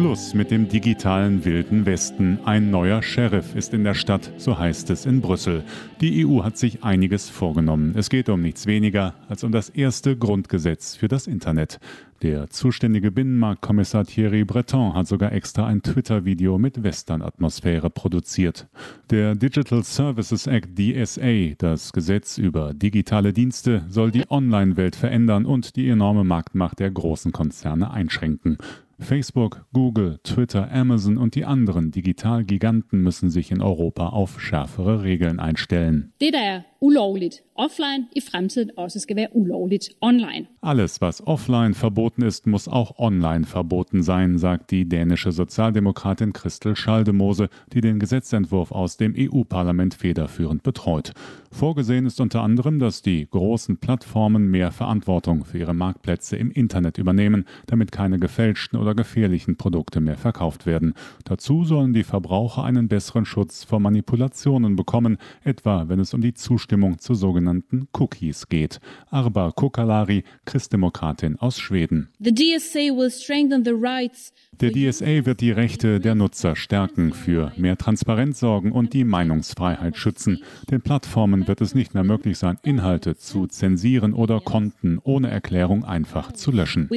Schluss mit dem digitalen Wilden Westen. Ein neuer Sheriff ist in der Stadt, so heißt es in Brüssel. Die EU hat sich einiges vorgenommen. Es geht um nichts weniger als um das erste Grundgesetz für das Internet. Der zuständige Binnenmarktkommissar Thierry Breton hat sogar extra ein Twitter-Video mit Western-Atmosphäre produziert. Der Digital Services Act DSA, das Gesetz über digitale Dienste, soll die Online-Welt verändern und die enorme Marktmacht der großen Konzerne einschränken. Facebook, Google, Twitter, Amazon und die anderen Digitalgiganten müssen sich in Europa auf schärfere Regeln einstellen. Det, der er ulovligt offline, i fremtiden også skal være ulovligt online. Alles, was offline verboten ist, muss auch online verboten sein, sagt die dänische Sozialdemokratin Christel Schaldemose, die den Gesetzentwurf aus dem EU-Parlament federführend betreut. Vorgesehen ist unter anderem, dass die großen Plattformen mehr Verantwortung für ihre Marktplätze im Internet übernehmen, damit keine gefälschten oder gefährlichen Produkte mehr verkauft werden. Dazu sollen die Verbraucher einen besseren Schutz vor Manipulationen bekommen, etwa wenn es um die Zustimmung zu sogenannten Cookies geht. Arba Kokalari, Christdemokratin aus Schweden. The DSA will strengthen the rights der DSA wird die Rechte der Nutzer stärken, für mehr Transparenz sorgen und die Meinungsfreiheit schützen. Den Plattformen wird es nicht mehr möglich sein, Inhalte zu zensieren oder Konten ohne Erklärung einfach zu löschen.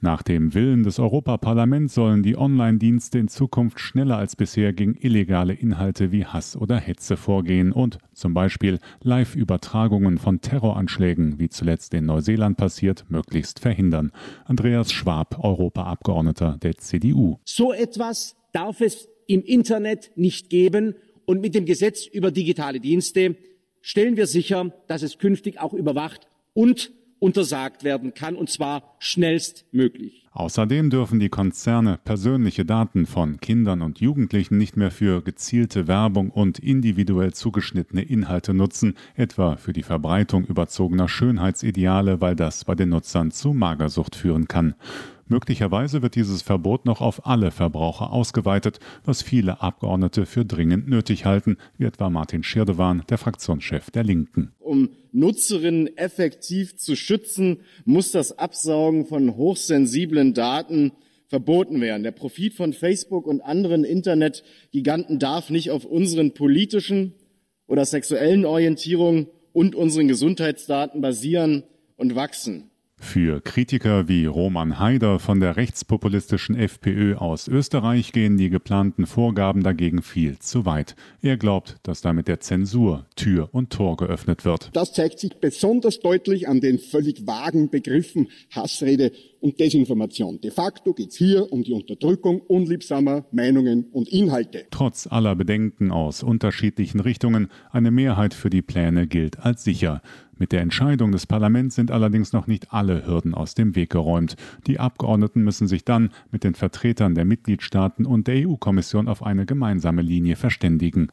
Nach dem Willen des Europaparlaments sollen die Online-Dienste in Zukunft schneller als bisher gegen illegale Inhalte wie Hass oder Hetze vorgehen und zum Beispiel Live-Übertragungen von Terroranschlägen, wie zuletzt in Neuseeland passiert, möglichst verhindern. Andreas Schwab, Europa Abgeordneter der CDU. So etwas darf es im Internet nicht geben. Und mit dem Gesetz über digitale Dienste stellen wir sicher, dass es künftig auch überwacht und untersagt werden kann, und zwar schnellstmöglich. Außerdem dürfen die Konzerne persönliche Daten von Kindern und Jugendlichen nicht mehr für gezielte Werbung und individuell zugeschnittene Inhalte nutzen, etwa für die Verbreitung überzogener Schönheitsideale, weil das bei den Nutzern zu Magersucht führen kann. Möglicherweise wird dieses Verbot noch auf alle Verbraucher ausgeweitet, was viele Abgeordnete für dringend nötig halten, wie etwa Martin Schirdewan, der Fraktionschef der Linken. Um Nutzerinnen effektiv zu schützen, muss das Absaugen von hochsensiblen Daten verboten werden. Der Profit von Facebook und anderen Internetgiganten darf nicht auf unseren politischen oder sexuellen Orientierungen und unseren Gesundheitsdaten basieren und wachsen. Für Kritiker wie Roman Haider von der rechtspopulistischen FPÖ aus Österreich gehen die geplanten Vorgaben dagegen viel zu weit. Er glaubt, dass damit der Zensur Tür und Tor geöffnet wird. Das zeigt sich besonders deutlich an den völlig vagen Begriffen Hassrede und Desinformation. De facto geht es hier um die Unterdrückung unliebsamer Meinungen und Inhalte. Trotz aller Bedenken aus unterschiedlichen Richtungen, eine Mehrheit für die Pläne gilt als sicher. Mit der Entscheidung des Parlaments sind allerdings noch nicht alle Hürden aus dem Weg geräumt. Die Abgeordneten müssen sich dann mit den Vertretern der Mitgliedstaaten und der EU-Kommission auf eine gemeinsame Linie verständigen.